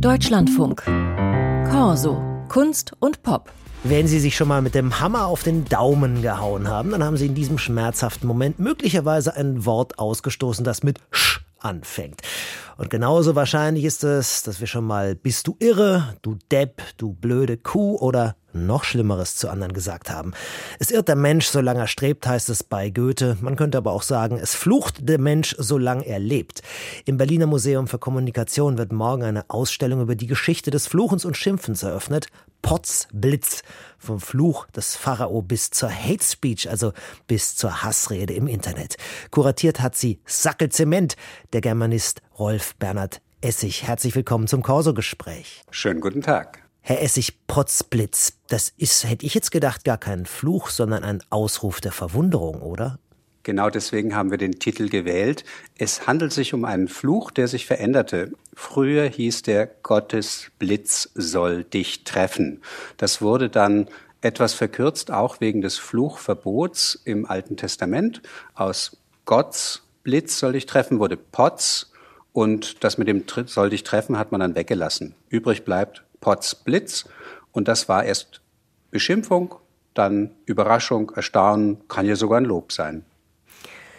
Deutschlandfunk. Corso. Kunst und Pop. Wenn Sie sich schon mal mit dem Hammer auf den Daumen gehauen haben, dann haben Sie in diesem schmerzhaften Moment möglicherweise ein Wort ausgestoßen, das mit Sch anfängt. Und genauso wahrscheinlich ist es, dass wir schon mal bist du irre, du Depp, du blöde Kuh oder noch Schlimmeres zu anderen gesagt haben. Es irrt der Mensch, solange er strebt, heißt es bei Goethe. Man könnte aber auch sagen, es flucht der Mensch, solange er lebt. Im Berliner Museum für Kommunikation wird morgen eine Ausstellung über die Geschichte des Fluchens und Schimpfens eröffnet. Potz Blitz. Vom Fluch des Pharao bis zur Hate Speech, also bis zur Hassrede im Internet. Kuratiert hat sie Sackel Zement, der Germanist Rolf Bernhard Essig. Herzlich willkommen zum Corso-Gespräch. Schönen guten Tag. Herr Essig Potzblitz, das ist, hätte ich jetzt gedacht, gar kein Fluch, sondern ein Ausruf der Verwunderung, oder? Genau deswegen haben wir den Titel gewählt. Es handelt sich um einen Fluch, der sich veränderte. Früher hieß der Gottes Blitz soll dich treffen. Das wurde dann etwas verkürzt, auch wegen des Fluchverbots im Alten Testament. Aus Gottes Blitz soll dich treffen wurde Potz und das mit dem soll dich treffen hat man dann weggelassen. Übrig bleibt Potzblitz. Und das war erst Beschimpfung, dann Überraschung, Erstaunen, kann ja sogar ein Lob sein.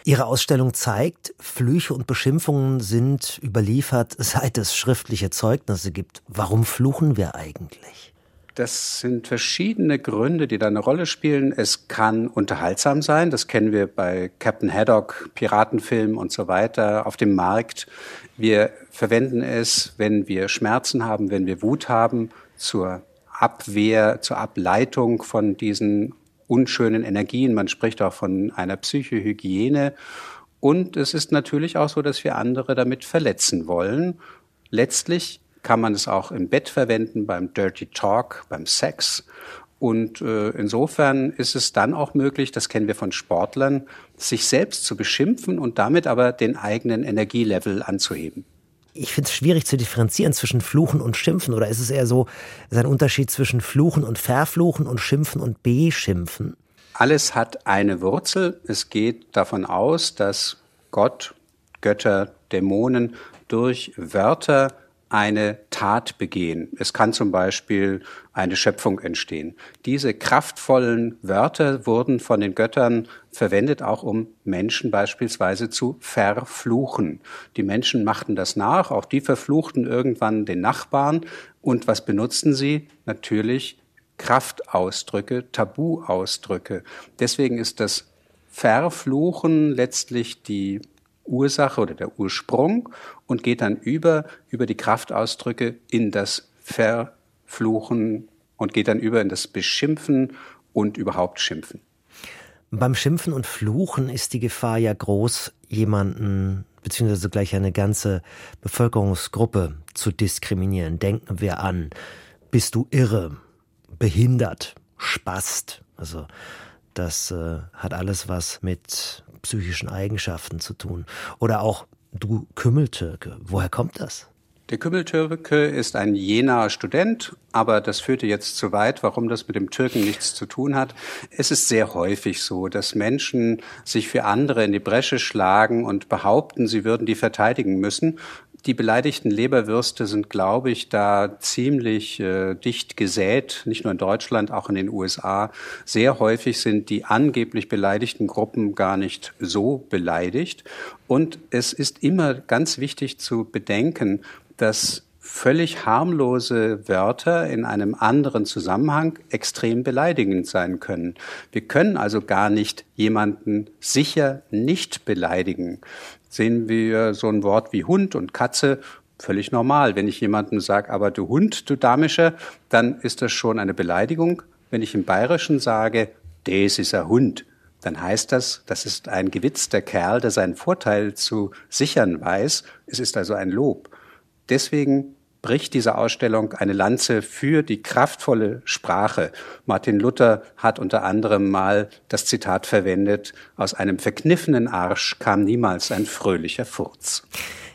Ihre Ausstellung zeigt, Flüche und Beschimpfungen sind überliefert, seit es schriftliche Zeugnisse gibt. Warum fluchen wir eigentlich? Das sind verschiedene Gründe, die da eine Rolle spielen. Es kann unterhaltsam sein. Das kennen wir bei Captain Haddock, Piratenfilmen und so weiter auf dem Markt. Wir verwenden es, wenn wir Schmerzen haben, wenn wir Wut haben, zur Abwehr, zur Ableitung von diesen unschönen Energien. Man spricht auch von einer Psychohygiene. Und es ist natürlich auch so, dass wir andere damit verletzen wollen. Letztlich kann man es auch im Bett verwenden, beim Dirty Talk, beim Sex. Und äh, insofern ist es dann auch möglich, das kennen wir von Sportlern, sich selbst zu beschimpfen und damit aber den eigenen Energielevel anzuheben. Ich finde es schwierig zu differenzieren zwischen Fluchen und Schimpfen. Oder ist es eher so, ist ein Unterschied zwischen Fluchen und Verfluchen und Schimpfen und Beschimpfen? Alles hat eine Wurzel. Es geht davon aus, dass Gott, Götter, Dämonen durch Wörter eine Tat begehen. Es kann zum Beispiel eine Schöpfung entstehen. Diese kraftvollen Wörter wurden von den Göttern verwendet, auch um Menschen beispielsweise zu verfluchen. Die Menschen machten das nach, auch die verfluchten irgendwann den Nachbarn. Und was benutzten sie? Natürlich Kraftausdrücke, Tabuausdrücke. Deswegen ist das Verfluchen letztlich die Ursache oder der Ursprung und geht dann über, über die Kraftausdrücke in das Verfluchen und geht dann über in das Beschimpfen und überhaupt Schimpfen. Beim Schimpfen und Fluchen ist die Gefahr ja groß, jemanden beziehungsweise gleich eine ganze Bevölkerungsgruppe zu diskriminieren. Denken wir an, bist du irre, behindert, spast. Also das äh, hat alles was mit psychischen Eigenschaften zu tun. Oder auch du Kümmeltürke. Woher kommt das? Der Kümmeltürke ist ein Jenaer Student, aber das führte jetzt zu weit, warum das mit dem Türken nichts zu tun hat. Es ist sehr häufig so, dass Menschen sich für andere in die Bresche schlagen und behaupten, sie würden die verteidigen müssen. Die beleidigten Leberwürste sind, glaube ich, da ziemlich äh, dicht gesät, nicht nur in Deutschland, auch in den USA. Sehr häufig sind die angeblich beleidigten Gruppen gar nicht so beleidigt. Und es ist immer ganz wichtig zu bedenken, dass völlig harmlose Wörter in einem anderen Zusammenhang extrem beleidigend sein können. Wir können also gar nicht jemanden sicher nicht beleidigen sehen wir so ein Wort wie Hund und Katze völlig normal. Wenn ich jemandem sage, aber du Hund, du Damischer, dann ist das schon eine Beleidigung. Wenn ich im Bayerischen sage, des ist ein Hund, dann heißt das, das ist ein gewitzter Kerl, der seinen Vorteil zu sichern weiß. Es ist also ein Lob. Deswegen bricht diese Ausstellung eine Lanze für die kraftvolle Sprache. Martin Luther hat unter anderem mal das Zitat verwendet, aus einem verkniffenen Arsch kam niemals ein fröhlicher Furz.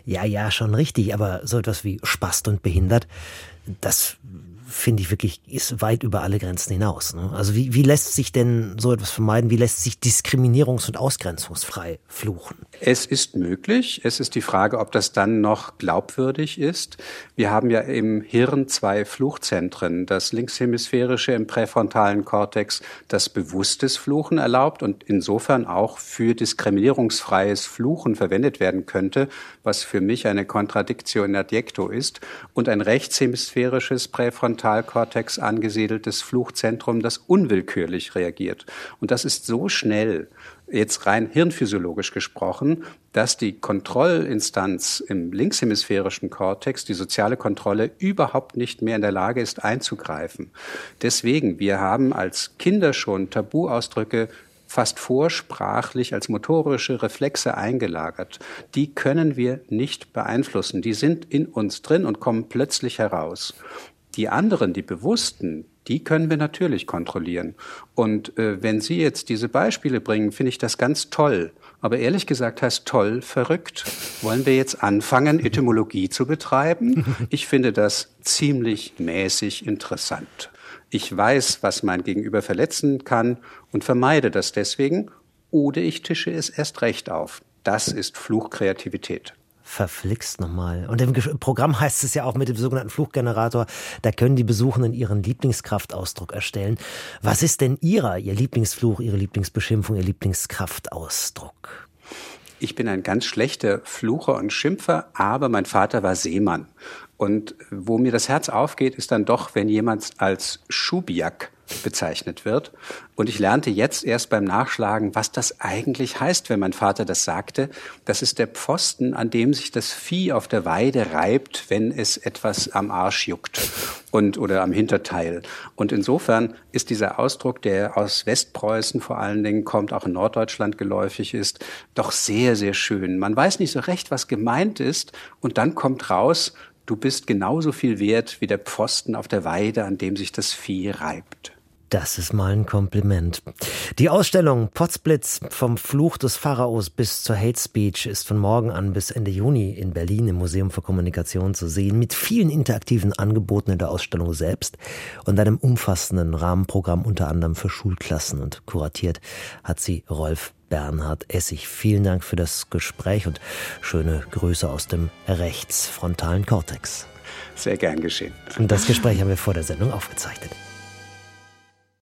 Ja, ja, schon richtig, aber so etwas wie Spast und behindert, das finde ich wirklich, ist weit über alle Grenzen hinaus. Ne? Also wie, wie lässt sich denn so etwas vermeiden? Wie lässt sich diskriminierungs- und ausgrenzungsfrei fluchen? Es ist möglich. Es ist die Frage, ob das dann noch glaubwürdig ist. Wir haben ja im Hirn zwei Fluchzentren. Das linkshemisphärische im präfrontalen Kortex, das bewusstes Fluchen erlaubt und insofern auch für diskriminierungsfreies Fluchen verwendet werden könnte, was für mich eine Contradictio in adjecto ist, und ein rechtshemisphärisches Präfrontalkortex angesiedeltes Fluchzentrum, das unwillkürlich reagiert. Und das ist so schnell, jetzt rein hirnphysiologisch gesprochen, dass die Kontrollinstanz im linkshemisphärischen Kortex, die soziale Kontrolle, überhaupt nicht mehr in der Lage ist einzugreifen. Deswegen, wir haben als Kinder schon Tabuausdrücke fast vorsprachlich als motorische Reflexe eingelagert. Die können wir nicht beeinflussen. Die sind in uns drin und kommen plötzlich heraus. Die anderen, die bewussten, die können wir natürlich kontrollieren. Und äh, wenn Sie jetzt diese Beispiele bringen, finde ich das ganz toll. Aber ehrlich gesagt heißt toll verrückt. Wollen wir jetzt anfangen, Etymologie zu betreiben? Ich finde das ziemlich mäßig interessant. Ich weiß, was mein Gegenüber verletzen kann und vermeide das deswegen, oder ich tische es erst recht auf. Das ist Fluchkreativität. Verflixt nochmal. Und im Programm heißt es ja auch mit dem sogenannten Fluchgenerator, da können die Besuchenden ihren Lieblingskraftausdruck erstellen. Was ist denn Ihrer, Ihr Lieblingsfluch, Ihre Lieblingsbeschimpfung, Ihr Lieblingskraftausdruck? Ich bin ein ganz schlechter Flucher und Schimpfer, aber mein Vater war Seemann. Und wo mir das Herz aufgeht, ist dann doch, wenn jemand als Schubiak bezeichnet wird. Und ich lernte jetzt erst beim Nachschlagen, was das eigentlich heißt, wenn mein Vater das sagte. Das ist der Pfosten, an dem sich das Vieh auf der Weide reibt, wenn es etwas am Arsch juckt und oder am Hinterteil. Und insofern ist dieser Ausdruck, der aus Westpreußen vor allen Dingen kommt, auch in Norddeutschland geläufig ist, doch sehr, sehr schön. Man weiß nicht so recht, was gemeint ist, und dann kommt raus, du bist genauso viel wert wie der Pfosten auf der Weide, an dem sich das Vieh reibt. Das ist mal ein Kompliment. Die Ausstellung Potzblitz vom Fluch des Pharaos bis zur Hate Speech ist von morgen an bis Ende Juni in Berlin im Museum für Kommunikation zu sehen, mit vielen interaktiven Angeboten in der Ausstellung selbst und einem umfassenden Rahmenprogramm unter anderem für Schulklassen und kuratiert hat sie Rolf Bernhard Essig. Vielen Dank für das Gespräch und schöne Grüße aus dem rechtsfrontalen Kortex. Sehr gern geschehen. Und das Gespräch haben wir vor der Sendung aufgezeichnet.